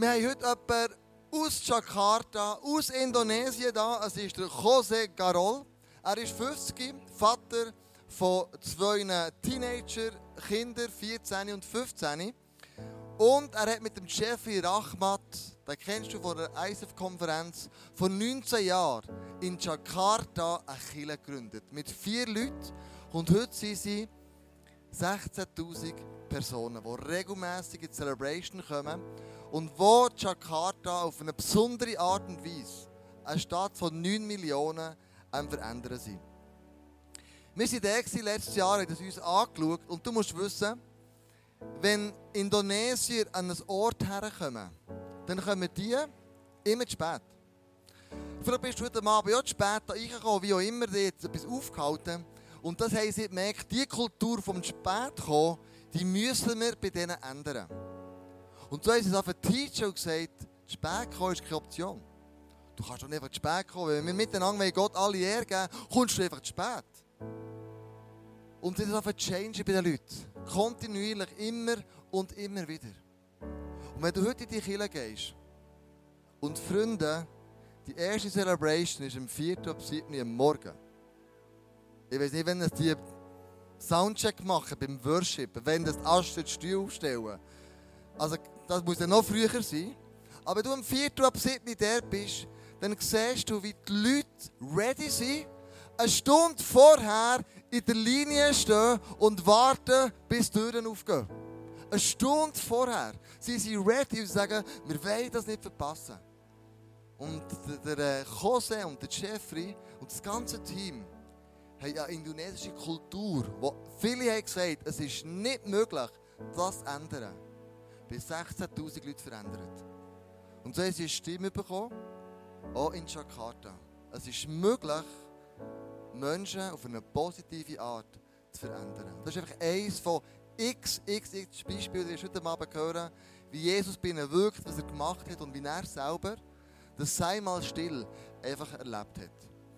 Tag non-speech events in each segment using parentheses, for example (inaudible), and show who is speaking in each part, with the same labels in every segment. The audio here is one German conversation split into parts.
Speaker 1: Wir haben heute jemanden aus Jakarta, aus Indonesien da. Es ist der Jose Garol. Er ist 50, Vater von zwei Teenager-Kindern, 14 und 15. Und er hat mit dem Jeffrey Rachmat, den kennst du von der ISF-Konferenz, vor 19 Jahren in Jakarta eine Kirche gegründet. Mit vier Leuten. Und heute sind sie 16.000 Personen, die regelmäßig in die Celebration kommen und wo Jakarta auf eine besondere Art und Weise eine Stadt von 9 Millionen am Verändern sind. Wir waren da letztes Jahr, haben das uns angeschaut und du musst wissen, wenn Indonesier an einen Ort herkommen, dann kommen die immer zu spät. Vielleicht bist du heute Abend auch zu spät reingekommen, wie auch immer, die jetzt etwas aufgehalten. Und das haben sie gemerkt, die Kultur vom Spätkommen, die müssen wir bei denen ändern. Und so haben sie es auf Teacher gesagt, zu spät kommen ist keine Option. Du kannst doch nicht einfach zu spät kommen. Wenn wir miteinander Gott alle Ehre geben, kommst du einfach zu spät. Und das ist auf Change bei den Leuten. Kontinuierlich, immer und immer wieder. Und wenn du heute in die Kirche gehst und Freunde, die erste Celebration ist am 4. ab 7. Uhr Morgen. Ich weiß nicht, wenn es die Soundcheck machen beim Worship, wenn das Astrid Stuhl aufstellen. Also, das muss ja noch früher sein. Aber wenn du am 4. ab 7. der bist, dann siehst du, wie die Leute ready sind, eine Stunde vorher in der Linie stehen und warten, bis die Türen aufgehen. Eine Stunde vorher. Sie sind ready und sagen, wir wollen das nicht verpassen. Und der, der Jose und der Jeffrey und das ganze Team haben eine indonesische Kultur, wo viele haben gesagt, es ist nicht möglich, das zu ändern. Bis 16.000 Leute verändert. Und so haben sie eine Stimme bekommen, auch in Jakarta. Es ist möglich, Menschen auf eine positive Art zu verändern. Das ist einfach eines von x, x, x Beispielen, die ich heute Abend hören, wie Jesus bei ihnen wirkt, was er gemacht hat und wie er selber das sei mal still einfach erlebt hat.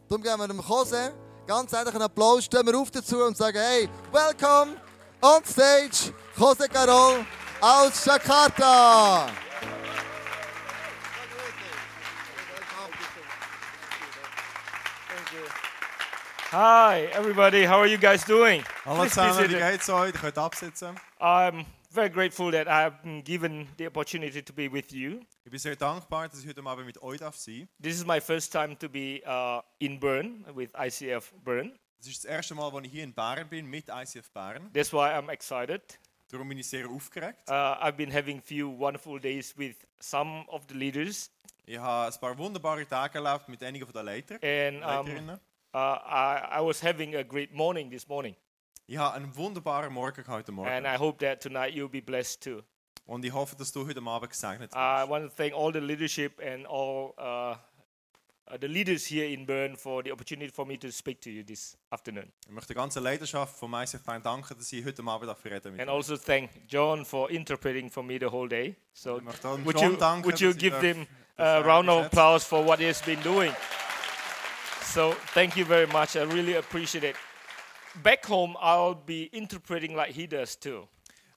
Speaker 1: Darum geben wir dem Jose ganz herzlichen einen Applaus, stehen wir auf dazu und sagen, hey, welcome on stage, Jose Carol aus Jakarta.
Speaker 2: Hi, everybody. How are you guys doing?
Speaker 3: Hallo zusammen, wie geht's euch? Ihr könnt absitzen.
Speaker 2: I'm very grateful that I have been given the opportunity to be with you.
Speaker 3: Ich bin sehr dankbar, dass ich heute Abend mit euch darf sein
Speaker 2: This is my first time to be uh, in Bern with ICF Bern.
Speaker 3: Das ist das erste Mal, als ich hier in Bern bin, mit ICF Bern.
Speaker 2: That's why I'm excited.
Speaker 3: Darum bin ich sehr.
Speaker 2: Uh, I've been having a few wonderful days with some of the leaders,
Speaker 3: Ich habe ein paar wunderbare Tage erlebt mit einigen der Leiter,
Speaker 2: and um,
Speaker 3: Leiterinnen.
Speaker 2: uh, I, I was having a great morning this morning.
Speaker 3: Ich habe einen wunderbaren Morgen gehabt heute
Speaker 2: And I hope that tonight you'll be blessed too.
Speaker 3: Und ich hoffe, dass du heute Abend gesegnet
Speaker 2: I want to thank all the leadership and all uh, uh, the leaders here in Bern for the opportunity for me to speak to you this afternoon.
Speaker 3: Ich möchte der ganzen Leidenschaft von ICF Bern danken, dass ich heute Abend reden mit
Speaker 2: And also thank John for interpreting for me the whole day. So
Speaker 3: Ich möchte auch
Speaker 2: would you,
Speaker 3: danken,
Speaker 2: would you give them a round of applause for what he has been doing? So thank you very much. I really appreciate it. Back home, I'll be interpreting like he does too.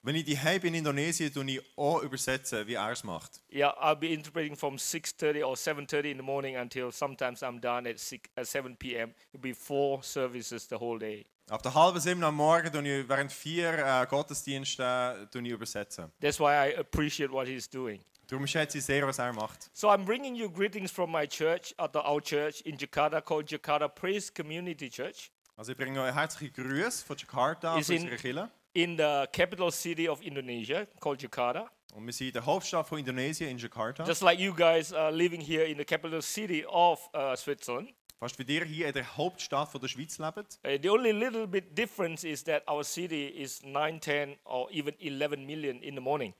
Speaker 3: Wenn ich die bin in Indonesien, tue ich auch übersetzen, wie er es macht.
Speaker 2: Yeah, I'll be interpreting from 6:30 or 7:30 in the morning until sometimes I'm done at 6 at 7 p.m. It'll be four services the whole day.
Speaker 3: Ab der halben sieben am Morgen tue ich während vier äh, Gottesdiensten tue ich übersetzen.
Speaker 2: That's why I appreciate what he's doing.
Speaker 3: Darum schätze ich sehr, was er macht.
Speaker 2: So I'm bringing you greetings from my church, at our church in Jakarta called Jakarta Praise Community Church
Speaker 3: Also ich bringe euch herzliche Grüße von Jakarta, von
Speaker 2: in-
Speaker 3: unserer Kirche.
Speaker 2: In the capital city of Indonesia called Jakarta.
Speaker 3: Und wir sind in der Hauptstadt von Indonesien, in Jakarta.
Speaker 2: Just like you guys are living here in the capital city of uh, Switzerland.
Speaker 3: Fast wie ihr hier in der Hauptstadt von der Schweiz lebt.
Speaker 2: Uh, the only little bit difference is that our city is 9, 10, or even 11 million in the morning.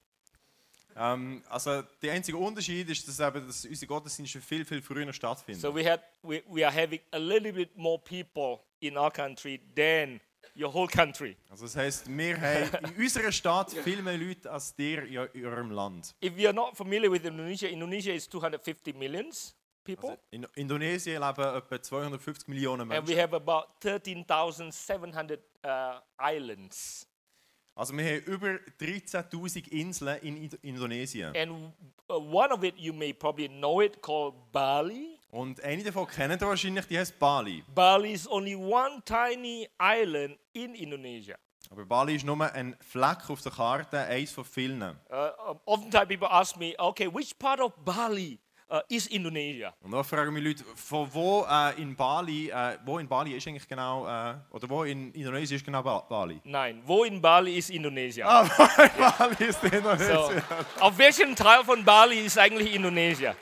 Speaker 3: Ähm, also der einzige Unterschied ist, dass, eben, dass unsere Gottesdienste viel, viel früher stattfinden.
Speaker 2: So we had we, we are having a little bit more people in our country than your whole country.
Speaker 3: Also das heisst, wir haben in (laughs) unserer Stadt viel mehr Leute als ihr in eurem Land.
Speaker 2: If you are not familiar with Indonesia, Indonesia is 250 millions people,
Speaker 3: Also in Indonesien leben etwa 250 Millionen
Speaker 2: and we
Speaker 3: Menschen.
Speaker 2: have about 13,700 uh, islands.
Speaker 3: Also wir haben über 13'000 Inseln in Indo- Indonesien.
Speaker 2: And uh, one of it you may probably know it called Bali.
Speaker 3: Und eine davon kennt ihr wahrscheinlich, die heißt Bali.
Speaker 2: Bali is only one tiny island in Indonesia.
Speaker 3: Aber Bali ist nur ein Fleck auf der Karte, eins von vielen.
Speaker 2: Uh, um, oftentimes people ask me, okay, which part of Bali uh, is Indonesia?
Speaker 3: Und da fragen mich Leute, von wo äh, in Bali, äh, wo in Bali ist eigentlich genau, äh, oder wo in Indonesien ist genau ba Bali?
Speaker 2: Nein, wo in Bali ist Indonesia?
Speaker 3: Ah, (laughs) wo in Bali ist Indonesien.
Speaker 2: So, auf welchem Teil von Bali ist eigentlich Indonesia?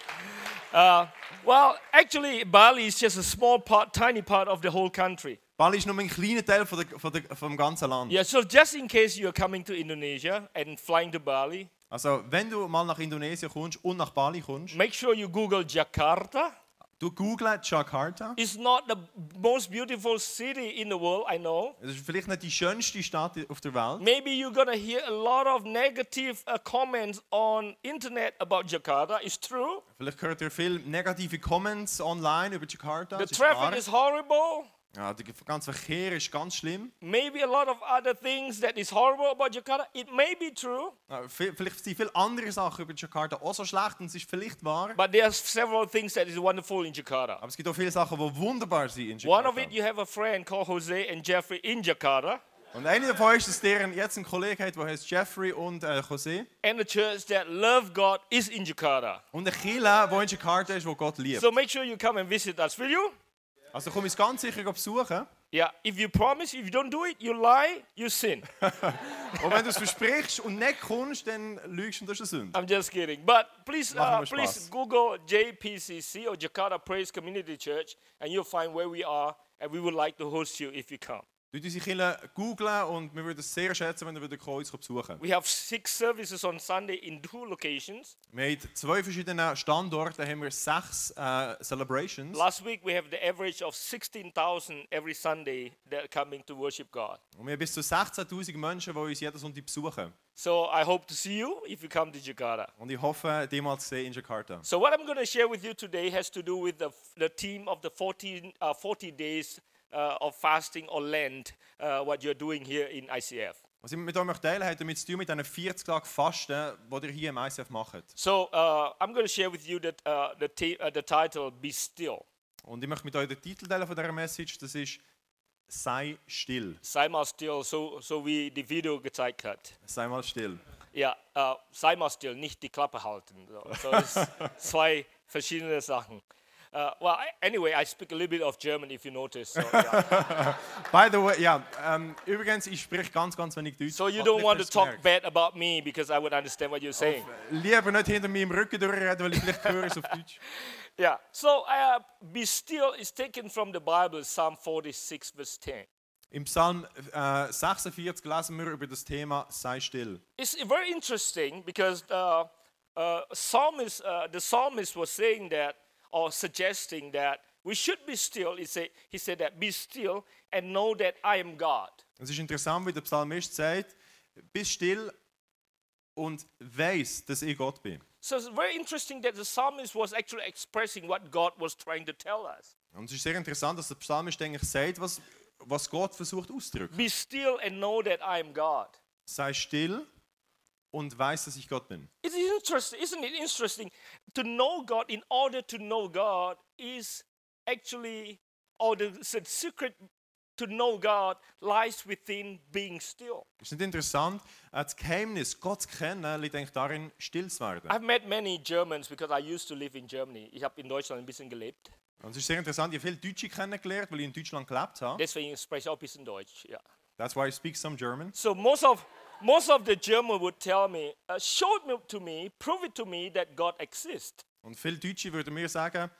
Speaker 2: Uh, well, actually, Bali is just a small part, tiny part of the whole country.
Speaker 3: Bali ist nur ein kleiner Teil von der, von der, vom ganzen Land.
Speaker 2: Yeah, so just in case you're coming to Indonesia and flying to Bali,
Speaker 3: Also, wenn du mal nach Indonesien kommst und nach Bali kommst,
Speaker 2: make sure you Google Jakarta.
Speaker 3: Du google Jakarta.
Speaker 2: It's not the most beautiful city in the world, I know.
Speaker 3: Es ist vielleicht nicht die schönste Stadt auf der Welt.
Speaker 2: Maybe you're gonna hear a lot of negative uh, comments on internet about Jakarta. It's true.
Speaker 3: Vielleicht hört ihr viele negative Comments online über Jakarta.
Speaker 2: The traffic is horrible.
Speaker 3: Ja, der ganze Verkehr ist ganz schlimm.
Speaker 2: Maybe a lot of other things that is horrible about Jakarta. It may be true,
Speaker 3: Ja, vi- Vielleicht sind viele andere Sachen über Jakarta auch so schlecht und es ist vielleicht wahr.
Speaker 2: but there's several things that is wonderful in Jakarta.
Speaker 3: Aber es gibt auch viele Sachen, die wunderbar sind in
Speaker 2: One
Speaker 3: Jakarta.
Speaker 2: of it, you have a friend called Jose and Jeffrey in Jakarta,
Speaker 3: Und einer davon ist, dass der jetzt einen Kollegen hat, der heißt Jeffrey und äh, José.
Speaker 2: and the church that love God is in Jakarta.
Speaker 3: Und ein Kille, der in Jakarta ist, wo Gott liebt.
Speaker 2: So make sure you come and visit us, will you?
Speaker 3: Also komm ich ganz sicher besuchen.
Speaker 2: Yeah, if you promise, if you don't do it, you lie, you sin. (laughs)
Speaker 3: Und wenn du es versprichst und nicht kommst, dann lügst du und das ist eine Sünde.
Speaker 2: I'm just kidding. But please, uh, please. Google JPCC or Jakarta Praise Community Church, and you'll find where we are, and we would like to host you if you come.
Speaker 3: Du unsere Kille googlen und wir würden es sehr schätzen, wenn ihr uns besuchen
Speaker 2: We have six services on Sunday in two locations.
Speaker 3: Wir haben zwei verschiedene Standorte, haben wir sechs äh, Celebrations.
Speaker 2: Last week we have the average of 16,000 every Sunday that are coming to worship God.
Speaker 3: Und wir haben bis zu 16'000 Menschen, die uns jeden Sonntag besuchen.
Speaker 2: So I hope to see you if you come to Jakarta.
Speaker 3: Und ich hoffe, dich mal zu sehen in Jakarta.
Speaker 2: So what I'm going to share with you today has to do with the, the theme of the 14, uh, 40 days uh, of fasting or Lent, uh, what you're doing here in ICF.
Speaker 3: Was ich mit euch teilen hat damit zu tun mit diesen 40 Tagen Fasten, die ihr hier im ICF macht.
Speaker 2: So uh, I'm going to share with you that, uh, the, uh, the title, Be Still.
Speaker 3: Und ich möchte mit euch den Titel teilen von dieser Message, das ist «Sei still».
Speaker 2: Sei mal still, so, so wie die Video gezeigt hat.
Speaker 3: Sei mal still.
Speaker 2: Ja, uh, sei mal still, nicht die Klappe halten. So, so (laughs) zwei verschiedene Sachen. Uh, well, I, anyway, I speak a little bit of German, if you notice. So, yeah. (laughs)
Speaker 3: By the way, ja, ähm, übrigens, ich spreche ganz, ganz wenig Deutsch.
Speaker 2: so you don't want to talk bad about me because I would understand what you're saying.
Speaker 3: Lieber nicht hinter meinem Rücken durchreden, weil ich vielleicht höre es auf Deutsch. (laughs)
Speaker 2: Yeah. So uh, be still is taken from the Bible, Psalm 46, verse 10.
Speaker 3: Im Psalm äh, 46 lesen wir über das Thema «Sei still».
Speaker 2: It's very interesting because uh, uh, psalmist, uh, the psalmist was saying that or suggesting that we should be still. He said, he said that be still and know that I am God.
Speaker 3: Es ist interessant, wie der Psalmist sagt, bist still und weiss, dass ich Gott bin.
Speaker 2: So it's very interesting that the psalmist was actually expressing what God was trying to tell us.
Speaker 3: Und es ist sehr interessant, dass der Psalmist eigentlich sagt, was, was Gott versucht auszudrücken.
Speaker 2: Be still and know that I am God.
Speaker 3: Sei still und weiss, dass ich Gott bin.
Speaker 2: It is interesting, isn't it interesting? To know God in order to know God is actually, or the, secret to know God lies within being still.
Speaker 3: Ist nicht interessant? Das Geheimnis, Gott zu kennen, liegt eigentlich darin, still zu werden.
Speaker 2: I've met many Germans because I used to live in Germany. Ich habe in Deutschland ein bisschen gelebt.
Speaker 3: Und es ist sehr interessant, ich habe viele Deutsche kennengelernt, weil ich in Deutschland gelebt habe.
Speaker 2: Deswegen spreche ich auch ein bisschen Deutsch. Ja.
Speaker 3: That's why I speak some German.
Speaker 2: So most of most of the German would tell me, uh, show it to me, prove it to me that God exists.
Speaker 3: Und viele Deutsche würden mir sagen,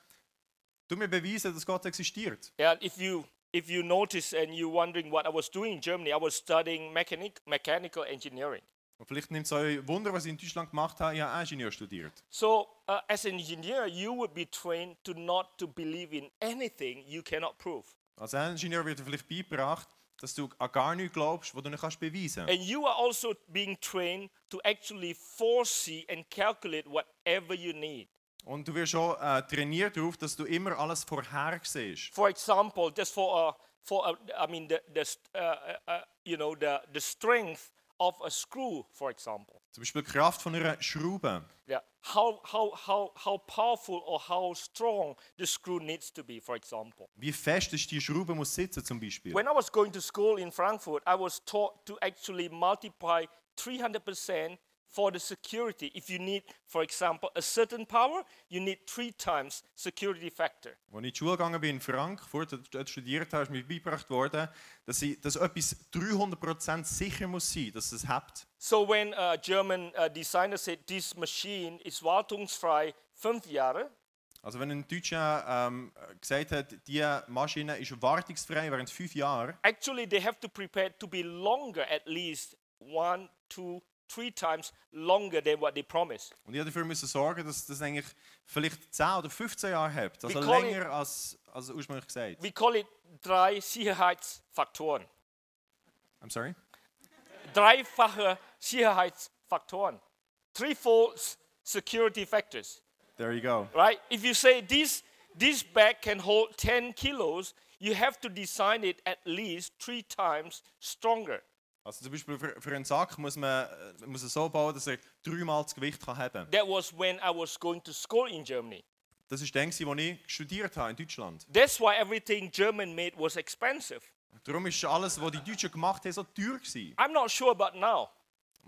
Speaker 3: du mir beweisen, dass Gott existiert.
Speaker 2: And if you if you notice and you're wondering what I was doing in Germany, I was studying mechanic, mechanical engineering.
Speaker 3: Und vielleicht nimmt es euch Wunder, was ich in Deutschland gemacht habe. Ich habe Ingenieur studiert.
Speaker 2: So uh, as an engineer, you would be trained to not to believe in anything you cannot prove.
Speaker 3: Als Ingenieur wird dir vielleicht beigebracht, dass du an gar nichts glaubst, was du nicht kannst beweisen kannst.
Speaker 2: And you are also being trained to actually foresee and calculate whatever you need.
Speaker 3: Und du wirst schon äh, trainiert darauf, dass du immer alles vorhersiehst.
Speaker 2: For example, just for uh, for uh, I mean the the uh, uh, uh, you know the the strength of a screw, for example.
Speaker 3: Zum Beispiel die Kraft von einer Schraube.
Speaker 2: Yeah. how, how, how, how powerful or how strong the screw needs to be, for example.
Speaker 3: Wie fest ist die Schraube muss sitzen zum Beispiel.
Speaker 2: When I was going to school in Frankfurt, I was taught to actually multiply 300% for the security. If you need, for example, a certain power, you need three times security factor.
Speaker 3: Als ich in die Schule gegangen bin in Frankfurt, dort- studiert habe, ist mir beigebracht worden, dass, ich, dass etwas 300% sicher muss sein, dass es hebt.
Speaker 2: So when a German uh, designer said this machine is wartungsfrei fünf Jahre,
Speaker 3: Also wenn ein Deutscher ähm, gesagt hat, diese Maschine ist wartungsfrei während fünf Jahren,
Speaker 2: actually they have to prepare to be longer, at least one, two, three times longer than what they promised.
Speaker 3: und ich dafür müssen sorgen, dass das eigentlich vielleicht 10 oder 15 Jahre hebt. Also
Speaker 2: We call
Speaker 3: länger als, als ursprünglich gesagt.
Speaker 2: We call it drei Sicherheitsfaktoren.
Speaker 3: I'm sorry?
Speaker 2: Dreifache Sicherheitsfaktoren. Threefold security factors.
Speaker 3: There you go.
Speaker 2: right? If you say this, this bag can hold 10 kilos, you have to design it at least three times stronger.
Speaker 3: Also zum Beispiel für, für einen Sack muss man äh, muss so bauen, dass er dreimal das Gewicht kann haben.
Speaker 2: That was when I was going to school in Germany.
Speaker 3: Das war dann, wo ich studiert habe in Deutschland.
Speaker 2: That's why everything German made was expensive.
Speaker 3: Darum ist alles, was die Deutschen gemacht haben, so teuer gewesen.
Speaker 2: I'm not sure about now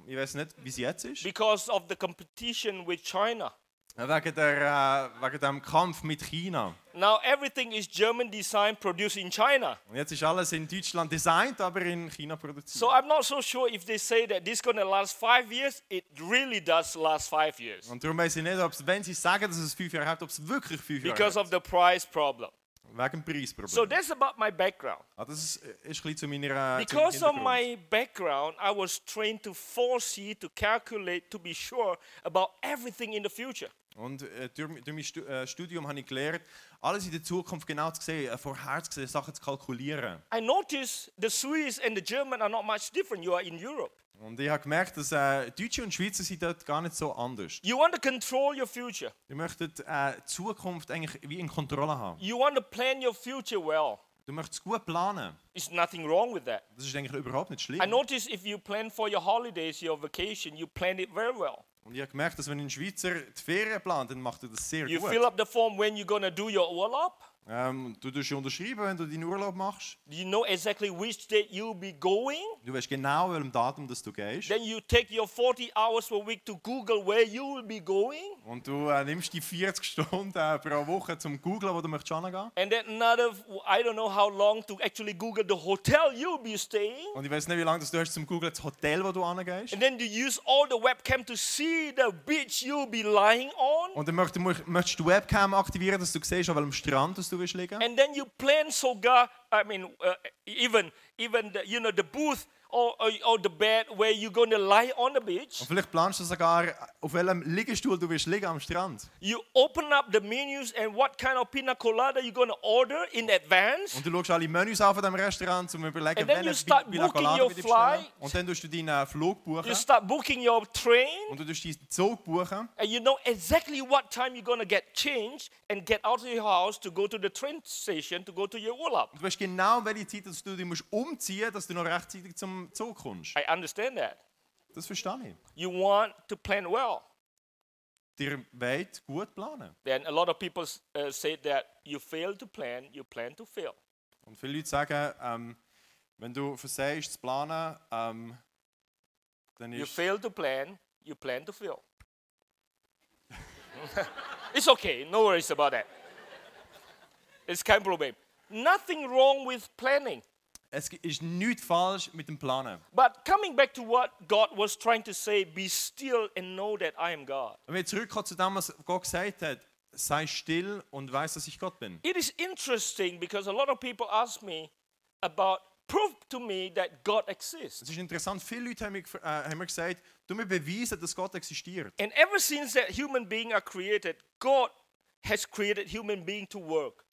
Speaker 3: Ich weiß nicht, wie es jetzt ist.
Speaker 2: because of the competition with China.
Speaker 3: Wegen, der, äh, wegen dem Kampf mit China.
Speaker 2: Now everything is German design produced in China.
Speaker 3: Und jetzt ist alles in Deutschland designt, aber in China produziert.
Speaker 2: So I'm not so sure if they say that this is going to last five years, it really does last five years
Speaker 3: Und darum weiß ich nicht, ob's, wenn sie sagen, dass es fünf Jahre hat, ob es wirklich fünf Jahre
Speaker 2: because
Speaker 3: hat.
Speaker 2: of the price problem.
Speaker 3: Wegen Preisproblem.
Speaker 2: So that's about my background.
Speaker 3: ah, das ist, ist ein zu meiner äh,
Speaker 2: Because of my background, I was trained to foresee, to calculate, to be sure about everything in the future.
Speaker 3: Und äh, durch, durch mein äh, Studium habe ich gelernt, alles in der Zukunft genau zu sehen, äh, vorherzusehen, Sachen zu kalkulieren.
Speaker 2: I noticed the Swiss and the German are not much different. You are in Europe.
Speaker 3: Und ich habe gemerkt, dass äh, Deutsche und Schweizer sind dort gar nicht so anders.
Speaker 2: You want to control your future.
Speaker 3: Die möchten äh, die Zukunft eigentlich wie in Kontrolle haben.
Speaker 2: You want to plan your future well.
Speaker 3: Du möchtest gut planen.
Speaker 2: There's nothing wrong with that.
Speaker 3: Das ist eigentlich überhaupt nicht schlimm.
Speaker 2: I noticed if you plan for your holidays, your vacation, you plan it very well.
Speaker 3: Und ich habe gemerkt, dass wenn ein Schweizer die Ferien plant, dann macht er das sehr
Speaker 2: You
Speaker 3: gut.
Speaker 2: fill up the form when you're to do your Urlaub.
Speaker 3: Ähm, du tust unterschreiben, wenn du deinen Urlaub machst.
Speaker 2: You know exactly which date you'll be going.
Speaker 3: Du weißt genau, welchem Datum dass du gehst.
Speaker 2: Then you take your 40 hours per week to Google where you will be going.
Speaker 3: Und du äh, nimmst die 40 Stunden äh, pro Woche zum Googlen, wo du möchtest hingehen.
Speaker 2: And then another, I don't know how long to actually Google the hotel you'll be staying.
Speaker 3: Und ich weiß nicht, wie lange das du hast zum Googlen das Hotel, wo du hingehst.
Speaker 2: And then you use all the webcam to see the beach you'll be lying on.
Speaker 3: Und dann möchtest, du- möchtest du Webcam aktivieren, dass du siehst, an welchem Strand du
Speaker 2: And then you plan sogar, I mean, uh, even even the, you know the booth or, or, or the bed where you're going to lie on the beach.
Speaker 3: Und vielleicht planst du sogar, auf welchem Liegestuhl du willst liegen am Strand.
Speaker 2: You open up the menus and what kind of pina colada you're going to order in advance.
Speaker 3: Und du schaust alle Menüs auf von diesem Restaurant, um überlegen,
Speaker 2: And then you
Speaker 3: welche
Speaker 2: start
Speaker 3: Pina
Speaker 2: booking
Speaker 3: Colada
Speaker 2: your
Speaker 3: bestellen.
Speaker 2: flight.
Speaker 3: Und dann tust du deinen Flug buchen.
Speaker 2: You start booking your train.
Speaker 3: Und du tust deinen Zug buchen.
Speaker 2: And you know exactly what time you're going to get changed and get out of your house to go to the train station to go to your Urlaub.
Speaker 3: Und du weißt genau, welche Zeit dass du dich musst umziehen musst, dass du noch rechtzeitig zum Zug kommst.
Speaker 2: I understand that.
Speaker 3: Das verstehe ich.
Speaker 2: You want to plan well.
Speaker 3: Dir wollt gut planen.
Speaker 2: Then a lot of people uh, say that you fail to plan, you plan to fail.
Speaker 3: Und viele Leute sagen, ähm, wenn du versagst zu planen, ähm, dann
Speaker 2: You
Speaker 3: ist
Speaker 2: fail to plan, you plan to fail. (laughs) it's okay, no worries about that. It's kein Problem. Nothing wrong with planning.
Speaker 3: es ist nichts falsch mit dem Planen.
Speaker 2: But coming back to what God was trying to say, be still and know that I am God.
Speaker 3: Wenn wir zurückkommen zu dem, was Gott gesagt hat, sei still und weiß, dass ich Gott bin.
Speaker 2: It is interesting because a lot of people ask me about prove to me that God exists.
Speaker 3: Es ist interessant, viele Leute haben mir, äh, haben mir gesagt, du mir beweisen, dass Gott existiert.
Speaker 2: And ever since that human beings are created, God has created human being to work.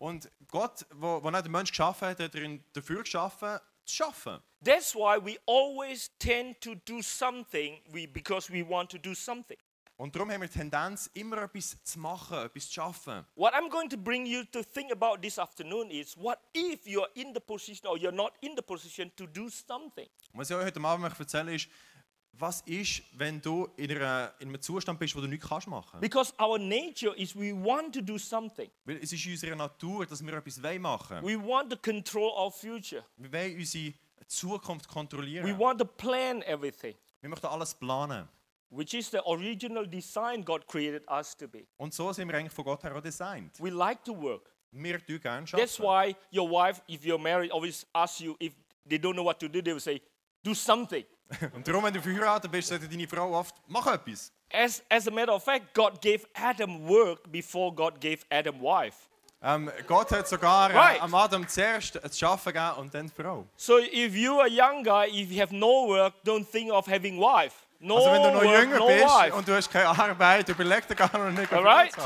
Speaker 3: Und Gott, wo, wo den Menschen geschaffen hat, hat er ihn dafür geschaffen, zu schaffen.
Speaker 2: That's why we always tend to do something we, because we want to do something.
Speaker 3: Und darum haben wir die Tendenz, immer etwas zu machen, etwas zu schaffen.
Speaker 2: What I'm going to bring you to think about this afternoon is what if you're in the position or you're not in the position to do something?
Speaker 3: Was ich euch heute Abend möchte erzählen ist, was ist, wenn du in, einer, in einem Zustand bist, wo du nichts kannst machen
Speaker 2: Because our nature is we want to do something.
Speaker 3: Weil es ist in unserer Natur, dass wir etwas wollen machen
Speaker 2: We want to control our future.
Speaker 3: Wir wollen unsere Zukunft
Speaker 2: We
Speaker 3: kontrollieren.
Speaker 2: want to plan everything,
Speaker 3: Wir möchten alles planen.
Speaker 2: which is the original design God created us to be.
Speaker 3: Und so sind wir eigentlich von Gott her auch designt.
Speaker 2: We like to work.
Speaker 3: Wir tun gerne
Speaker 2: That's
Speaker 3: arbeiten.
Speaker 2: why your wife, if you're married, always asks you if they don't know what to do, they will say, do something.
Speaker 3: Und darum, wenn du verheiratet bist, sagt deine Frau oft, mach etwas.
Speaker 2: As, as a matter of fact, God gave Adam work before God gave Adam wife.
Speaker 3: Ähm, Gott hat sogar äh,
Speaker 2: Right.
Speaker 3: am Adam zuerst das Arbeiten gegeben und dann die Frau.
Speaker 2: So if you're a young guy, if you have no work, don't think of having wife. No
Speaker 3: Also wenn du noch
Speaker 2: work,
Speaker 3: jünger
Speaker 2: no
Speaker 3: bist
Speaker 2: wife.
Speaker 3: und du hast keine Arbeit, überleg dir gar noch nicht, das hast.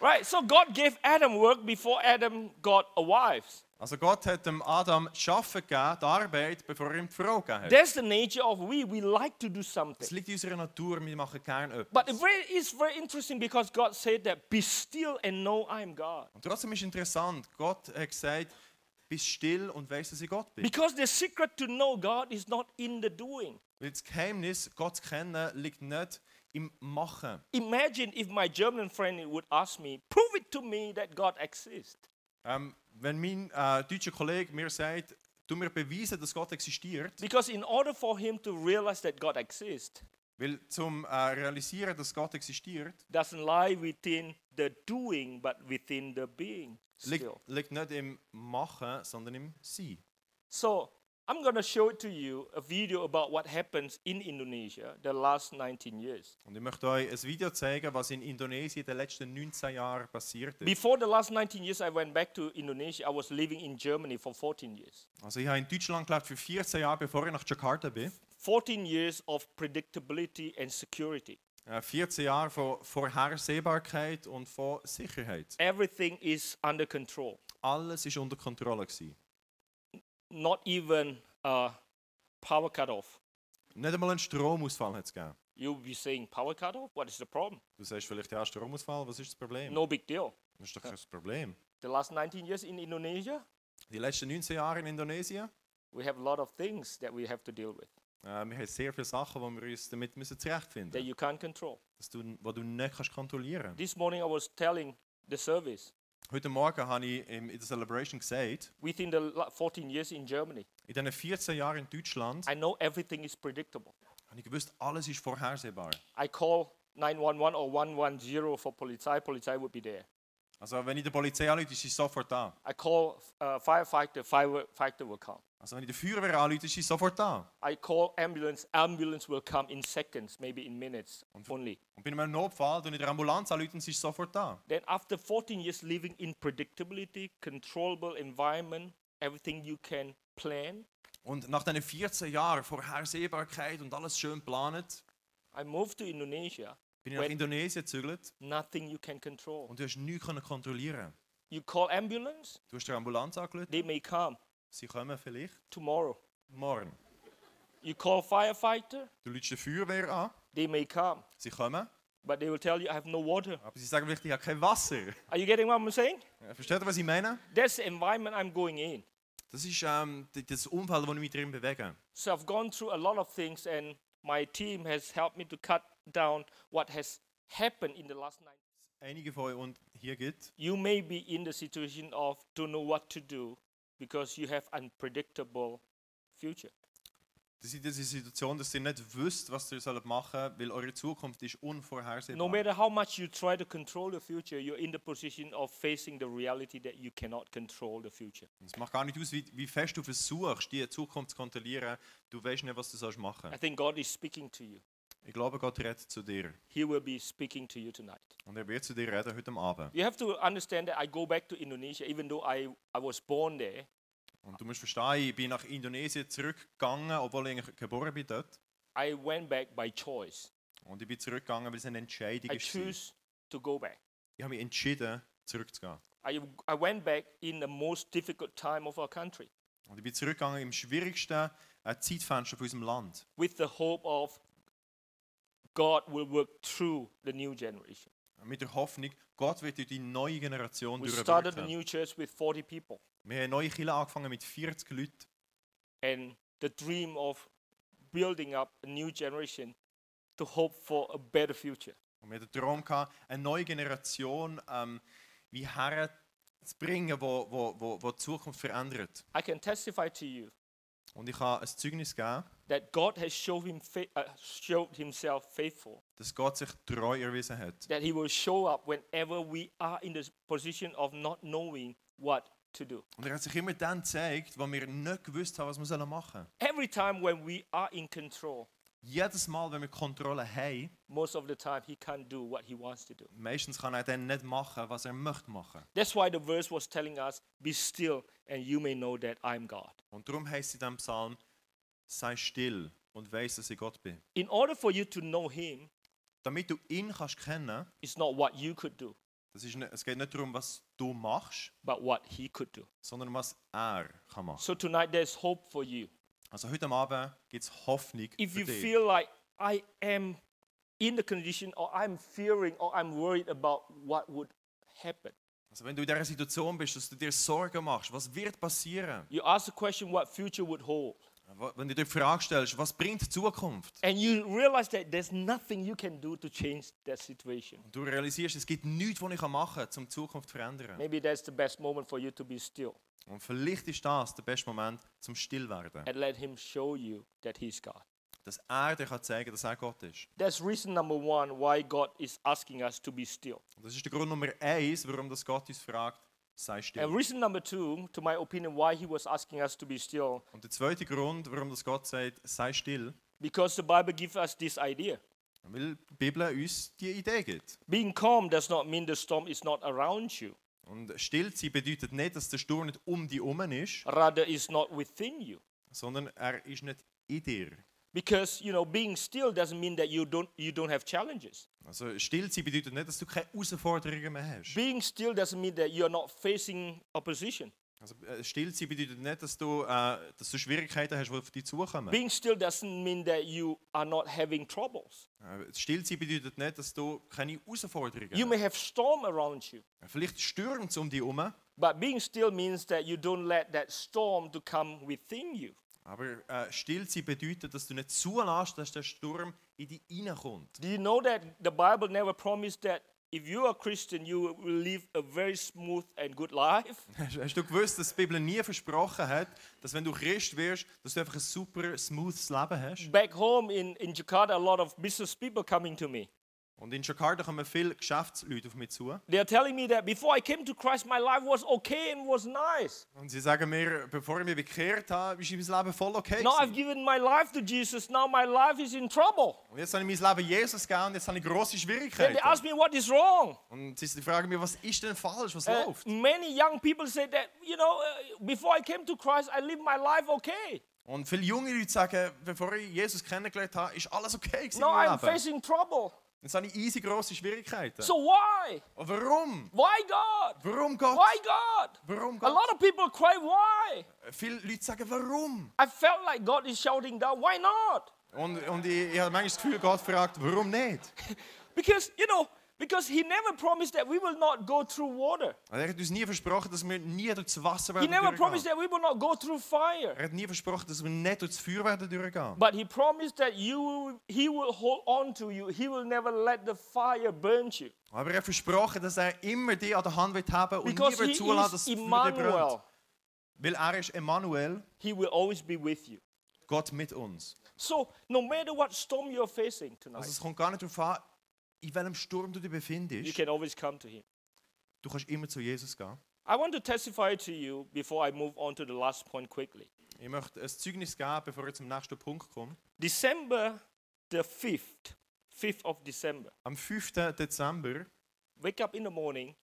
Speaker 2: Right, so God gave Adam work before Adam got a wife.
Speaker 3: Also Gott hat dem Adam Arbeiten gegeben, die Arbeit, bevor er ihm die Frau gegeben hat.
Speaker 2: That's the nature of we. We like to do
Speaker 3: Es
Speaker 2: something.
Speaker 3: liegt in unserer Natur, wir machen gerne
Speaker 2: But
Speaker 3: etwas.
Speaker 2: it very, it's very interesting because God said that be still and know I am God.
Speaker 3: Und trotzdem ist interessant, Gott hat gesagt, bist still und weißt, dass ich Gott bin.
Speaker 2: Because the secret to know God is not in the doing.
Speaker 3: Weil das Geheimnis, Gott zu kennen, liegt nicht im Machen.
Speaker 2: Imagine if my German friend would ask me, prove it to me that God exists.
Speaker 3: Ähm, wenn mein äh, deutscher Kollege mir sagt, du mir beweisen, dass Gott existiert,
Speaker 2: Because in order for him to realize that God exists,
Speaker 3: weil zum äh, realisieren, dass Gott existiert,
Speaker 2: doesn't lie within the doing, but within the being.
Speaker 3: liegt,
Speaker 2: Still.
Speaker 3: liegt nicht im Machen, sondern im Sein.
Speaker 2: So I'm going to show to you a video about what happens in Indonesia the last 19 years.
Speaker 3: Und ich möchte euch ein Video zeigen, was in Indonesien in den letzten 19 Jahren passiert ist.
Speaker 2: Before the last 19 years, I went back to Indonesia. I was living in Germany for 14 years.
Speaker 3: Also ich habe in Deutschland gelebt für 14 Jahre, bevor ich nach Jakarta bin.
Speaker 2: 14 years of predictability and security.
Speaker 3: Äh, 14 Jahre von Vorhersehbarkeit und von Sicherheit.
Speaker 2: Everything is under control.
Speaker 3: Alles ist unter Kontrolle gewesen.
Speaker 2: Not even uh, power cut off.
Speaker 3: Nicht einmal einen Stromausfall hat es gegeben.
Speaker 2: You'll be saying, power cut off? What is the problem?
Speaker 3: Du sagst vielleicht, ja, Stromausfall, was ist das Problem?
Speaker 2: No big deal.
Speaker 3: Das ist doch kein Problem.
Speaker 2: The last 19 years in Indonesia,
Speaker 3: Die letzten 19 Jahre in Indonesien,
Speaker 2: we have a lot of things that we have to deal with
Speaker 3: äh, wir haben sehr viele Sachen, wo wir uns damit müssen zurechtfinden
Speaker 2: that you can't control.
Speaker 3: Dass du, wo du nicht kannst kontrollieren
Speaker 2: This morning I was telling the service
Speaker 3: Heute Morgen habe ich in der Celebration gesagt,
Speaker 2: within the la- 14 years in Germany,
Speaker 3: in diesen 14 Jahren in Deutschland
Speaker 2: I know everything is predictable.
Speaker 3: habe ich gewusst, alles ist vorhersehbar.
Speaker 2: I call 911 or 110 for Polizei, Polizei would be there.
Speaker 3: Also wenn ich der Polizei anrufe, ist sie sofort da.
Speaker 2: I call uh, firefighter, firefighter will come.
Speaker 3: Also wenn ich der Feuerwehr anrufe, ist sie sofort da.
Speaker 2: I call ambulance, ambulance will come in seconds, maybe in minutes only.
Speaker 3: Und bei einem Notfall, und ich der Ambulanz anrufe, sie ist sofort da.
Speaker 2: Then after 14 years living in predictability, controllable environment, everything you can plan,
Speaker 3: Und nach diesen 14 Jahren Vorhersehbarkeit und alles schön geplant,
Speaker 2: I moved to Indonesia.
Speaker 3: bin ich nach Indonesien gezügelt
Speaker 2: Nothing you can control.
Speaker 3: und du hast nichts kontrollieren.
Speaker 2: You call ambulance,
Speaker 3: Du hast der Ambulanz angerufen,
Speaker 2: they may come
Speaker 3: sie kommen vielleicht
Speaker 2: tomorrow.
Speaker 3: morgen.
Speaker 2: You call firefighter,
Speaker 3: Du rufst die Feuerwehr an,
Speaker 2: they may come,
Speaker 3: sie kommen,
Speaker 2: but they will tell you I have no water.
Speaker 3: aber sie sagen vielleicht, ich habe kein Wasser.
Speaker 2: Are you getting what I'm saying?
Speaker 3: Versteht ihr, was ich meine?
Speaker 2: That's the environment I'm going in.
Speaker 3: Das ist ähm, das Umfeld, wo ich mich drin bewege.
Speaker 2: So I've gone through a lot of things, and my team has helped me to cut down what has happened in the last nine.
Speaker 3: Einige von euch und hier gibt,
Speaker 2: You may be in the situation of don't know what to do because you have unpredictable future.
Speaker 3: das ist diese Situation, dass ihr nicht wisst, was ihr sollt machen weil eure Zukunft ist unvorhersehbar.
Speaker 2: No matter how much you try to control the future, you're in the position of facing the reality that you cannot control the future.
Speaker 3: Es macht gar nicht aus, wie, wie fest du versuchst, die Zukunft zu kontrollieren. Du weißt nicht, was du sollst machen.
Speaker 2: I think God is speaking to you.
Speaker 3: Ich glaube, Gott redet zu dir.
Speaker 2: He will be speaking to you tonight.
Speaker 3: Und er wird zu dir reden heute Abend.
Speaker 2: You have to understand that I go back to Indonesia, even though I, I was born there.
Speaker 3: Und du musst verstehen, ich bin nach Indonesien zurückgegangen, obwohl ich geboren bin dort.
Speaker 2: I went back by choice.
Speaker 3: Und ich bin zurückgegangen, weil es eine Entscheidung
Speaker 2: I choose to go back.
Speaker 3: Ich habe mich entschieden, zurückzugehen.
Speaker 2: I, I went back in the most difficult time of our country
Speaker 3: Und ich bin zurückgegangen im schwierigsten äh, Zeitfenster von unserem Land.
Speaker 2: with the hope of God will work through the new generation.
Speaker 3: Mit der Hoffnung, Gott wird durch die neue Generation
Speaker 2: We started a
Speaker 3: durchwirken.
Speaker 2: new church with 40 people,
Speaker 3: Wir haben eine neue Kirche angefangen mit 40 Leuten.
Speaker 2: and the dream of building up a new generation to hope for a better future.
Speaker 3: Und wir hatten den Traum, gehabt, eine neue Generation ähm, wie herzubringen, wo, wo, wo, wo die Zukunft verändert.
Speaker 2: I can testify to you
Speaker 3: Und ich habe ein Zeugnis gegeben,
Speaker 2: that God has showed, him uh, showed himself faithful,
Speaker 3: dass Gott sich treu erwiesen hat.
Speaker 2: that he will show up whenever we are in the position of not knowing what to do.
Speaker 3: Und er hat sich immer dann gezeigt, wo wir nicht gewusst haben, was wir machen sollen.
Speaker 2: Every time when we are in control,
Speaker 3: Jedes Mal, wenn wir Kontrolle haben,
Speaker 2: most of the time he can't do what he wants to do.
Speaker 3: meistens kann er dann nicht machen, was er möchte machen.
Speaker 2: That's why the verse was telling us, Be still, and you may know that I'm God.
Speaker 3: Und darum heißt es in diesem Psalm, sei still und weiss, dass ich Gott bin.
Speaker 2: In order for you to know him,
Speaker 3: Damit du ihn kannst kennen,
Speaker 2: it's not what you could do,
Speaker 3: das ist nicht, es geht nicht darum, was du machst,
Speaker 2: but what he could do.
Speaker 3: sondern was er kann machen.
Speaker 2: So tonight there's hope for you.
Speaker 3: Also heute Abend gibt es Hoffnung
Speaker 2: If
Speaker 3: für
Speaker 2: you
Speaker 3: dich.
Speaker 2: feel like I am in the condition or I'm fearing or I'm worried about what would happen,
Speaker 3: Also wenn du in dieser Situation bist, dass du dir Sorgen machst, was wird passieren?
Speaker 2: you ask the question what future would hold.
Speaker 3: Wenn du dir die Frage stellst, was bringt die Zukunft?
Speaker 2: And you realize that there's nothing you can do to change that situation.
Speaker 3: Und du realisierst, es gibt nichts, was ich machen kann, um die Zukunft zu verändern.
Speaker 2: Maybe that's the best moment for you to be still
Speaker 3: Und vielleicht ist das der beste Moment zum Stillwerden.
Speaker 2: and let him show you that he's God.
Speaker 3: Dass er dir kann zeigen kann, dass er Gott ist.
Speaker 2: That's reason number one why God is asking us to be still.
Speaker 3: Und das ist der Grund Nummer eins, warum das Gott uns fragt, sei still.
Speaker 2: And reason number two, to my opinion, why he was asking us to be still,
Speaker 3: Und der zweite Grund, warum das Gott sagt, sei still,
Speaker 2: because the Bible gives us this idea.
Speaker 3: weil die Bibel uns die Idee gibt.
Speaker 2: Being calm does not mean the storm is not around you,
Speaker 3: Und still sein bedeutet nicht, dass der Sturm nicht um dich herum ist,
Speaker 2: rather is not within you.
Speaker 3: sondern er ist nicht in dir.
Speaker 2: Because you know, being still doesn't mean that you don't you don't have challenges.
Speaker 3: Also still sein bedeutet nicht, dass du keine Herausforderungen mehr hast.
Speaker 2: Being still doesn't mean that you're not facing opposition.
Speaker 3: Also äh, still sein bedeutet nicht, dass du, äh, dass du Schwierigkeiten hast, die auf dich zukommen.
Speaker 2: Being still doesn't mean that you are not having troubles.
Speaker 3: Äh, still sein bedeutet nicht, dass du keine Herausforderungen
Speaker 2: You
Speaker 3: hast.
Speaker 2: may have storm around you,
Speaker 3: Vielleicht stürmt um dich herum,
Speaker 2: but being still means that you don't let that storm to come within you.
Speaker 3: aber äh, still sein bedeutet, dass du nicht zulässt, dass der Sturm in dich reinkommt.
Speaker 2: Do you know that the Bible never promised that if you are Christian, you will live a very smooth and good life? (laughs)
Speaker 3: Hast, hast du gewusst, dass die Bibel nie versprochen hat, dass wenn du Christ wirst, dass du einfach ein super smoothes Leben hast?
Speaker 2: Back home in, in Jakarta, a lot of business people coming to me.
Speaker 3: Und in Jakarta kommen viele Geschäftsleute auf mich zu.
Speaker 2: They are telling me that before I came to Christ, my life was okay and was nice.
Speaker 3: Und sie sagen mir, bevor ich mich bekehrt habe, ist mein Leben voll okay.
Speaker 2: Now I've given my life to Jesus. Now my life is in trouble.
Speaker 3: Und jetzt habe ich mein Leben Jesus gegeben und jetzt habe ich
Speaker 2: Then
Speaker 3: Schwierigkeiten.
Speaker 2: they ask me what is wrong.
Speaker 3: Und sie fragen mich, was ist denn falsch, was
Speaker 2: Uh,
Speaker 3: läuft?
Speaker 2: many young people say that, you know, uh, before I came to Christ, I lived my life okay.
Speaker 3: Und viele junge Leute sagen, bevor ich Jesus kennengelernt habe, ist alles okay gewesen
Speaker 2: Now I'm facing trouble.
Speaker 3: Habe ich easy grosse Schwierigkeiten.
Speaker 2: So why?
Speaker 3: Warum?
Speaker 2: Why God?
Speaker 3: Warum Gott?
Speaker 2: Why God?
Speaker 3: Warum
Speaker 2: A
Speaker 3: Gott?
Speaker 2: lot of people cry, why?
Speaker 3: Viele Leute sagen, warum?
Speaker 2: I felt like God is shouting down, why not?
Speaker 3: Und, und ich, ich habe manchmal das Gefühl, Gott fragt, warum nicht? (laughs)
Speaker 2: Because, you know, because He never promised that we will not go through water.
Speaker 3: Er hat uns nie versprochen, dass wir nie durch das Wasser
Speaker 2: He
Speaker 3: werden
Speaker 2: never promised that we will not go through fire.
Speaker 3: Er hat nie versprochen, dass wir nicht durch das Feuer werden durchgehen.
Speaker 2: But He promised that you, will- He will hold on to you. He will never let the fire burn you.
Speaker 3: Aber er hat versprochen, dass er immer die an der Hand wird haben und
Speaker 2: Because
Speaker 3: nie
Speaker 2: He
Speaker 3: wird zulassen, dass das Feuer brennt. Weil er ist Emmanuel,
Speaker 2: He will always be with you.
Speaker 3: Gott mit uns.
Speaker 2: So, no matter what storm you're facing tonight,
Speaker 3: Also es kommt gar nicht darauf an, in welchem Sturm du dich
Speaker 2: you
Speaker 3: befindest.
Speaker 2: can always come to Him.
Speaker 3: Du kannst immer zu Jesus gehen.
Speaker 2: I want to testify to you before I move on to the last point quickly.
Speaker 3: Ich möchte ein Zeugnis geben, bevor ich zum nächsten Punkt komme.
Speaker 2: December the 5th, 5th of December.
Speaker 3: Am 5. Dezember,
Speaker 2: Wake up in the morning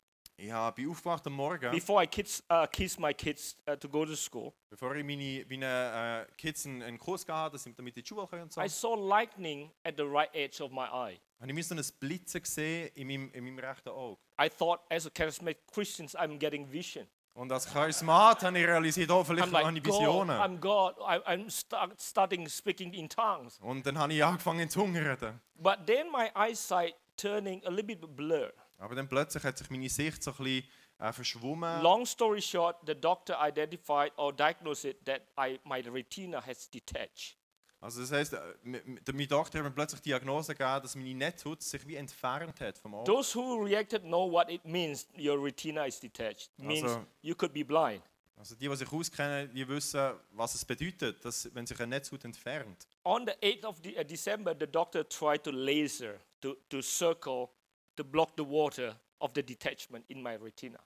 Speaker 3: habe bin aufgewacht am Morgen,
Speaker 2: before I kids, uh, kiss my kids uh, to go to school.
Speaker 3: bevor ich meine, meine äh, Kids einen, einen Kurs gehabt habe, damit die in die Schule können und so.
Speaker 2: I saw lightning at the right edge of my eye.
Speaker 3: Habe ich so ein Blitzen gesehen in meinem, in meinem rechten Auge.
Speaker 2: I thought, as a charismatic Christian, I'm getting vision.
Speaker 3: Und als Charismat habe ich realisiert, oh, vielleicht
Speaker 2: I'm
Speaker 3: habe
Speaker 2: like,
Speaker 3: ich
Speaker 2: God,
Speaker 3: Visionen.
Speaker 2: I'm God. I'm start, starting speaking in tongues.
Speaker 3: Und dann habe ich angefangen in Zunge zu reden.
Speaker 2: But then my eyesight turning a little bit blur.
Speaker 3: Aber dann plötzlich hat sich meine Sicht so ein bisschen äh, verschwommen.
Speaker 2: Long story short, the doctor identified or diagnosed it that I, my retina has detached.
Speaker 3: Also das heisst, äh, der- mein Doktor hat mir plötzlich die Diagnose gegeben, dass meine Netzhaut sich wie entfernt hat vom Auge.
Speaker 2: Those who reacted know what it means. Your retina is detached. Means
Speaker 3: Also-
Speaker 2: you could be blind.
Speaker 3: Also die, die sich auskennen, die wissen, was es bedeutet, dass, wenn sich eine Netzhaut entfernt.
Speaker 2: On the 8th of de- uh, December, the doctor tried to laser to, to circle to block the water of the detachment in my retina.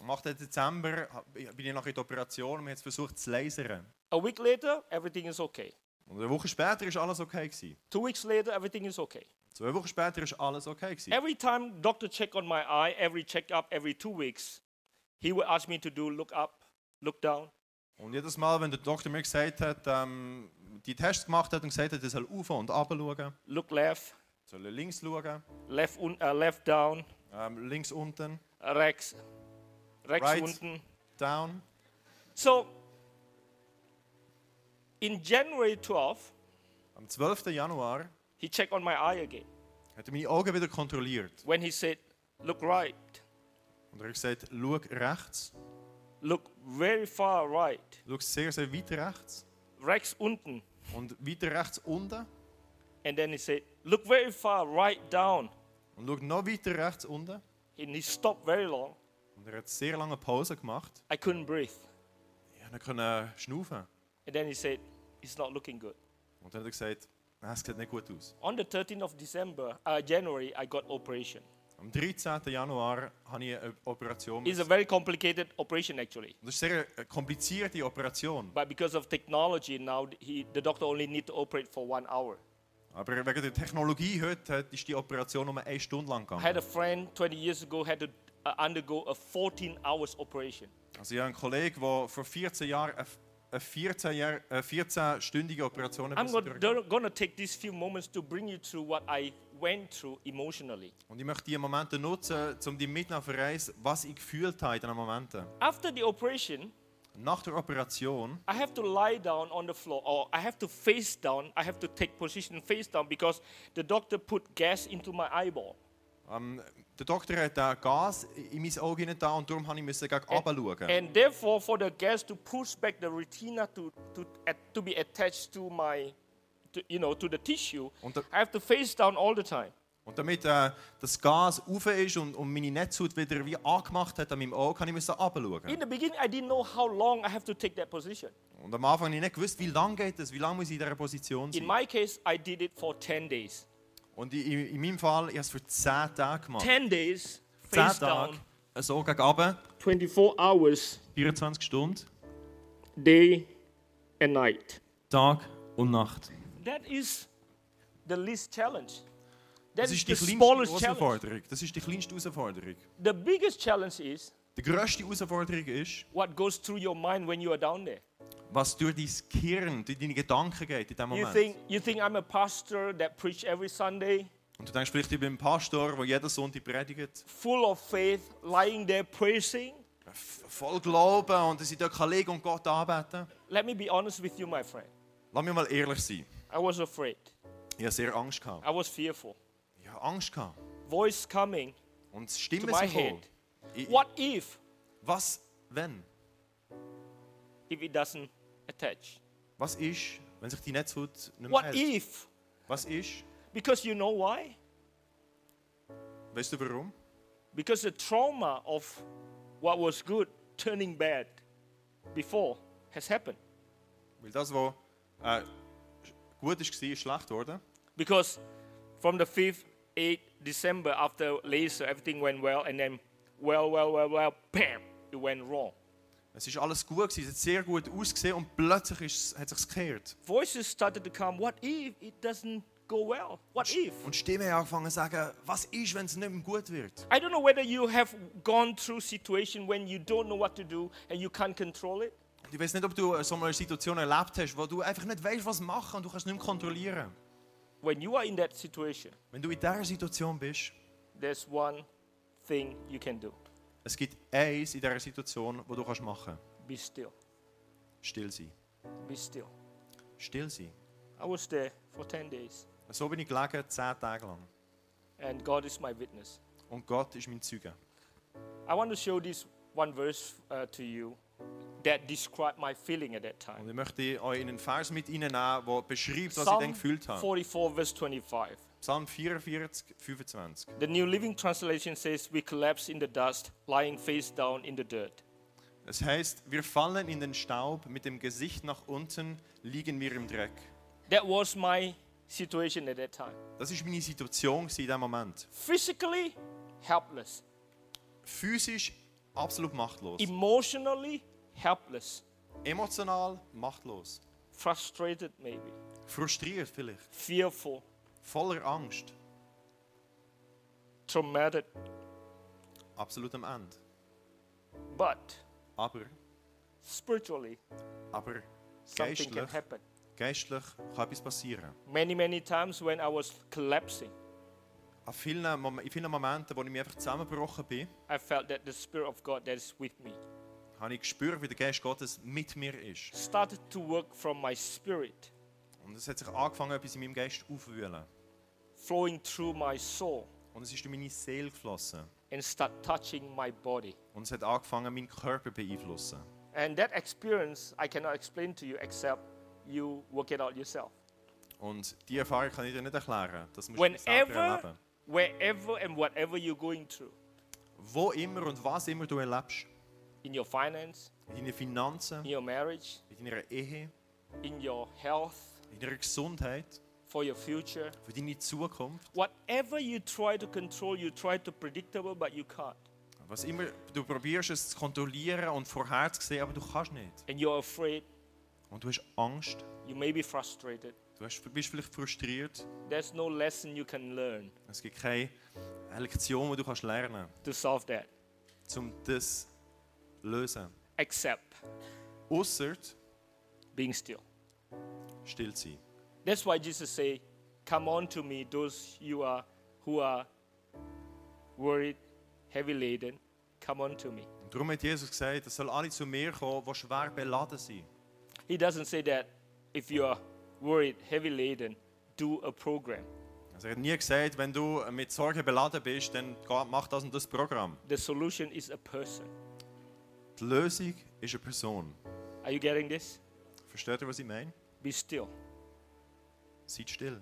Speaker 3: Am 8. Dezember bin ich nach in die Operation und es versucht zu lasern.
Speaker 2: A week later, everything is okay.
Speaker 3: Und eine Woche später ist alles okay gewesen.
Speaker 2: Two weeks later, everything is okay.
Speaker 3: Zwei Wochen später ist alles okay gewesen.
Speaker 2: Every time doctor check on my eye, every checkup, every two weeks, he would ask me to do look up, look down.
Speaker 3: Und jedes Mal, wenn der Doktor mir gesagt hat, ähm, die Tests gemacht hat und gesagt hat, er soll auf und ab schauen,
Speaker 2: look left,
Speaker 3: soll links schauen,
Speaker 2: left, un, uh, left down,
Speaker 3: ähm, links unten,
Speaker 2: rechts, rechts
Speaker 3: Right.
Speaker 2: unten.
Speaker 3: down.
Speaker 2: So, in January 12,
Speaker 3: Am 12. Januar
Speaker 2: he checked on my eye again.
Speaker 3: hat er meine Augen wieder kontrolliert.
Speaker 2: When he said, look right,
Speaker 3: Und er hat gesagt, schau rechts,
Speaker 2: look very far right,
Speaker 3: schau sehr, sehr weit rechts
Speaker 2: rechts unten.
Speaker 3: und weiter rechts unten
Speaker 2: And then he said, look very far right down.
Speaker 3: und schau noch weiter rechts unten.
Speaker 2: And he stopped very long.
Speaker 3: Und er hat sehr lange Pause gemacht.
Speaker 2: I couldn't breathe.
Speaker 3: Ja, er konnte schnaufen.
Speaker 2: And then he said, it's not looking good.
Speaker 3: Und dann hat er gesagt, «Nein, es sieht nicht gut aus.
Speaker 2: On the 13th of December, uh, January, I got operation.
Speaker 3: Am 13. Januar habe ich eine Operation.
Speaker 2: It's a very complicated operation actually.
Speaker 3: Das ist eine sehr komplizierte Operation.
Speaker 2: But because of technology now, he, the doctor only need to operate for one hour.
Speaker 3: Aber wegen der Technologie heute hat- ist die Operation nur eine Stunde lang
Speaker 2: I had a
Speaker 3: gegangen.
Speaker 2: friend 20 years ago had to uh, undergo a 14 hours operation.
Speaker 3: Also ich habe einen Kollegen, der vor 14 Jahren eine- eine 14 Jahr- eine 14-stündige Operation
Speaker 2: I'm going to take these few moments to bring you through what I went through emotionally.
Speaker 3: Und ich möchte diese Momente nutzen, um die mitnehmen auf Reise, was ich gefühlt habe in diesen Momenten.
Speaker 2: After the operation,
Speaker 3: Nach der Operation
Speaker 2: I have to lie down on the floor, or I have to face down. I have to take position face down because the doctor put gas into my eyeball.
Speaker 3: Ähm, der Doktor hat äh, Gas in mein Auge hinein da und darum musste ich müssen gegen runter schauen.
Speaker 2: And therefore, for the gas to push back the retina to, to, to be attached to my, to, you know, to the tissue,
Speaker 3: Und der-
Speaker 2: I have to face down all the time.
Speaker 3: Und damit äh, das Gas rauf ist und, und meine Netzhaut wieder wie angemacht hat an meinem Auge, kann ich müssen runter.
Speaker 2: In the beginning, I didn't know how long I have to take that position.
Speaker 3: Und am Anfang habe ich nicht gewusst, wie lange geht es, wie lange muss ich in dieser Position
Speaker 2: In
Speaker 3: sein.
Speaker 2: my case, I did it for 10 days.
Speaker 3: Und in, in, in meinem Fall, ich habe es für 10 Tage gemacht.
Speaker 2: 10 days,
Speaker 3: 10
Speaker 2: face
Speaker 3: Tage,
Speaker 2: down,
Speaker 3: so gegen runter,
Speaker 2: 24 hours,
Speaker 3: 24 Stunden,
Speaker 2: day and night.
Speaker 3: Tag und Nacht.
Speaker 2: That is the least challenge. That
Speaker 3: Das
Speaker 2: is
Speaker 3: ist die
Speaker 2: the
Speaker 3: kleinste
Speaker 2: smallest challenge.
Speaker 3: Herausforderung. Das ist die kleinste Herausforderung.
Speaker 2: The biggest challenge is
Speaker 3: Die grösste Herausforderung ist,
Speaker 2: what goes through your mind when you are down there.
Speaker 3: was durch dein Gehirn, durch deine Gedanken geht in diesem
Speaker 2: You
Speaker 3: Moment.
Speaker 2: think, you think I'm a pastor that preach every Sunday,
Speaker 3: Und du denkst vielleicht, ich bin ein Pastor, der jeden Sonntag predigt,
Speaker 2: full of faith, lying there praising.
Speaker 3: f- voll Glauben und dass ich dort kann liegen und Gott anbeten
Speaker 2: Let me be honest with you, my friend.
Speaker 3: Lass mich mal ehrlich sein.
Speaker 2: I was afraid.
Speaker 3: Ich hatte sehr Angst. Gehabt.
Speaker 2: I was fearful.
Speaker 3: Ich hatte Angst. Gehabt.
Speaker 2: Voice coming
Speaker 3: Und es
Speaker 2: to
Speaker 3: Stimmen
Speaker 2: my
Speaker 3: sind gekommen.
Speaker 2: head. What if,
Speaker 3: Was, wenn?
Speaker 2: if it doesn't attach?
Speaker 3: Was ist, wenn sich die Netzhaut nicht mehr
Speaker 2: What
Speaker 3: hält?
Speaker 2: if?
Speaker 3: Was ist?
Speaker 2: Because you know why?
Speaker 3: Weißt du warum?
Speaker 2: Because the trauma of what was good turning bad before has happened.
Speaker 3: Weil das, was äh, gut war, ist schlecht geworden.
Speaker 2: Because from the 5th, 8th December after laser, everything went well, and then, well, well, well, well, bam, it went wrong.
Speaker 3: Es ist alles gut, gewesen, es hat sehr gut ausgesehen und plötzlich ist, hat es sich gekehrt.
Speaker 2: Voices started to come, what if it doesn't go well? What if?
Speaker 3: Und Stimmen haben angefangen zu sagen, was ist, wenn es nicht gut wird?
Speaker 2: I don't know whether you have gone through situation when you don't know what to do and you can't control it.
Speaker 3: Und ich weiß nicht, ob du äh, so eine Situation erlebt hast, wo du einfach nicht weißt, was machen und du kannst nicht mehr kontrollieren.
Speaker 2: When you are in that situation,
Speaker 3: Wenn du in dieser Situation bist,
Speaker 2: there's one thing you can do.
Speaker 3: es gibt eins in dieser Situation, wo du kannst machen
Speaker 2: Be still.
Speaker 3: Still sein.
Speaker 2: Be still.
Speaker 3: Still sein.
Speaker 2: I was there for 10 days,
Speaker 3: So bin ich gelegen, zehn Tage lang.
Speaker 2: and God is my witness.
Speaker 3: Und Gott ist mein Zeuge.
Speaker 2: I want to show this one verse uh, to you. that describe my feeling at that
Speaker 3: Und
Speaker 2: time.
Speaker 3: ich möchte euch in einen Vers mit reinnehmen, der beschreibt, was ich
Speaker 2: Psalm
Speaker 3: dann gefühlt habe.
Speaker 2: 44, verse 25.
Speaker 3: Psalm 44, 25.
Speaker 2: The New Living Translation says, We collapse in the dust, lying face down in the dirt.
Speaker 3: Es heißt, wir fallen in den Staub, mit dem Gesicht nach unten liegen wir im Dreck.
Speaker 2: That was my situation at that time.
Speaker 3: Das ist meine Situation in diesem Moment.
Speaker 2: Physically, helpless.
Speaker 3: Physisch absolut machtlos.
Speaker 2: Emotionally, helpless.
Speaker 3: Emotional machtlos.
Speaker 2: Frustrated, maybe.
Speaker 3: Frustriert vielleicht.
Speaker 2: Fearful.
Speaker 3: Voller Angst.
Speaker 2: Traumatic.
Speaker 3: Absolut am Ende.
Speaker 2: But
Speaker 3: Aber,
Speaker 2: spiritually,
Speaker 3: aber
Speaker 2: something can
Speaker 3: geistlich,
Speaker 2: happen.
Speaker 3: geistlich kann etwas passieren.
Speaker 2: Many, many times when I was collapsing,
Speaker 3: An vielen, Mom- in vielen Momenten, wo ich mir einfach zusammengebrochen bin,
Speaker 2: I felt that the Spirit of God that is with me
Speaker 3: habe ich gespürt, wie der Geist Gottes mit mir ist.
Speaker 2: started to work from my spirit,
Speaker 3: Und es hat sich angefangen, etwas in meinem Geist aufzuwühlen.
Speaker 2: flowing through my soul,
Speaker 3: Und es ist in meine Seele geflossen.
Speaker 2: and start touching my body.
Speaker 3: Und es hat angefangen, meinen Körper zu beeinflussen.
Speaker 2: And that experience I cannot explain to you except you work it out yourself.
Speaker 3: Und die Erfahrung kann ich dir nicht erklären. Das musst du selber
Speaker 2: Whenever,
Speaker 3: erleben.
Speaker 2: wherever, and whatever you're going through
Speaker 3: Wo immer und was immer du erlebst.
Speaker 2: in your finance,
Speaker 3: In deinen Finanzen,
Speaker 2: in your marriage,
Speaker 3: in deiner Ehe,
Speaker 2: in your health,
Speaker 3: deiner Gesundheit,
Speaker 2: for your future,
Speaker 3: für deine Zukunft.
Speaker 2: whatever you try to control, you try to predictable, but you can't.
Speaker 3: Was immer du probierst es zu kontrollieren und vorherzusehen, aber du kannst nicht.
Speaker 2: And you're afraid,
Speaker 3: Und du hast Angst,
Speaker 2: you may be frustrated.
Speaker 3: du bist vielleicht frustriert.
Speaker 2: There's no lesson you can learn
Speaker 3: Es gibt keine Lektion, die du kannst lernen
Speaker 2: to solve that
Speaker 3: kannst, um das zu lösen.
Speaker 2: except
Speaker 3: Ausser
Speaker 2: being still.
Speaker 3: Still sein.
Speaker 2: That's why Jesus say, "Come on to me, those you are who are worried, heavy laden. Come on to me."
Speaker 3: Darum hat Jesus gesagt, es soll alle zu mir kommen, die schwer beladen sind.
Speaker 2: He doesn't say that if you are worried, heavy laden, do a program.
Speaker 3: Also er hat nie gesagt, wenn du mit Sorge beladen bist, dann mach das und das Programm.
Speaker 2: The solution is a person.
Speaker 3: Die Lösung ist eine Person.
Speaker 2: Are you getting this?
Speaker 3: Versteht ihr, was ich meine?
Speaker 2: Be still.
Speaker 3: Seid still.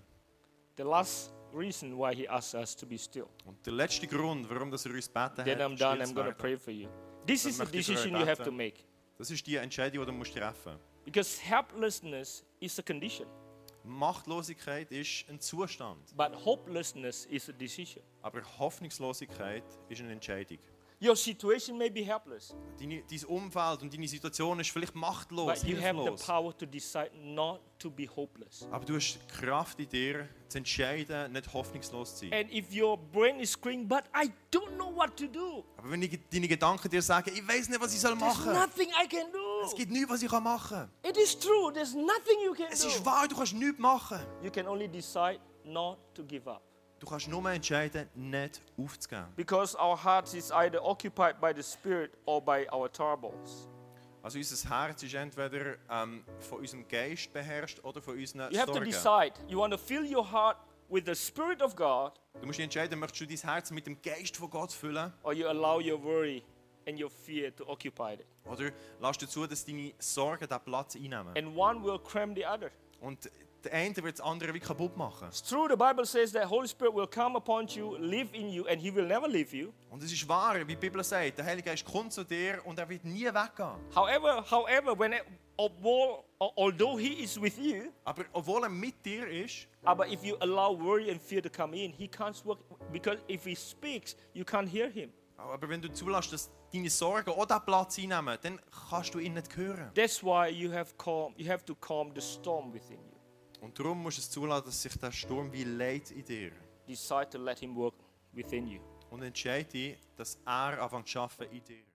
Speaker 2: The last reason why he asks us to be still.
Speaker 3: Und der letzte Grund, warum das er uns beten
Speaker 2: Then I'm done. I'm going to pray for you. This is
Speaker 3: euch
Speaker 2: decision you have to make
Speaker 3: das ist die Entscheidung, die du musst treffen
Speaker 2: because helplessness is a condition,
Speaker 3: Machtlosigkeit ist ein Zustand,
Speaker 2: but hopelessness is a decision.
Speaker 3: aber Hoffnungslosigkeit ist eine Entscheidung.
Speaker 2: Your situation may be helpless,
Speaker 3: Deine, dein Umfeld und deine Situation ist vielleicht machtlos,
Speaker 2: but you have the
Speaker 3: hilflos.
Speaker 2: power to decide not to be hopeless.
Speaker 3: Aber du hast die Kraft in dir, zu entscheiden, nicht hoffnungslos zu sein.
Speaker 2: And if your brain is screaming, but I don't know what to do,
Speaker 3: Aber wenn die, deine Gedanken dir sagen, ich weiß nicht, was ich soll
Speaker 2: there's
Speaker 3: machen
Speaker 2: nothing I can
Speaker 3: es
Speaker 2: do.
Speaker 3: gibt nichts, was ich machen kann.
Speaker 2: It is true, there's nothing you can
Speaker 3: Es ist
Speaker 2: do.
Speaker 3: wahr, du kannst nichts machen.
Speaker 2: You can only decide not to give up.
Speaker 3: Du kannst nur entscheiden, nicht aufzugeben.
Speaker 2: Because our hearts is either occupied by the Spirit or by our troubles.
Speaker 3: Also unser Herz ist entweder ähm, von unserem Geist beherrscht oder von unseren
Speaker 2: You have to
Speaker 3: Sorgen.
Speaker 2: decide. You want to fill your heart with the Spirit of God,
Speaker 3: Du musst entscheiden, möchtest du dein Herz mit dem Geist von Gott füllen
Speaker 2: or you allow your worry and your fear to occupy it.
Speaker 3: oder du zu, dass deine Sorgen diesen Platz einnehmen.
Speaker 2: And one will cram the other.
Speaker 3: Und der eine wird das andere wie kaputt machen.
Speaker 2: It's true, the Bible says that Holy Spirit will come upon you, live in you, and He will never leave you.
Speaker 3: Und es ist wahr, wie die Bibel sagt, der Heilige Geist kommt zu dir und er wird nie weggehen.
Speaker 2: However, however, when it, although, although He is with you,
Speaker 3: Aber obwohl er mit dir ist,
Speaker 2: but if you allow worry and fear to come in, He can't work because if He speaks, you can't hear Him.
Speaker 3: aber wenn du zulässt, dass deine Sorgen auch diesen Platz einnehmen, dann kannst du ihn nicht hören.
Speaker 2: That's why you have calm. You have to calm the storm within you.
Speaker 3: Und darum musst du es zulassen, dass sich der Sturm wie leidet in dir.
Speaker 2: Decide to let Him work within you.
Speaker 3: Und entscheide dich, dass er anfängt zu arbeiten in dir.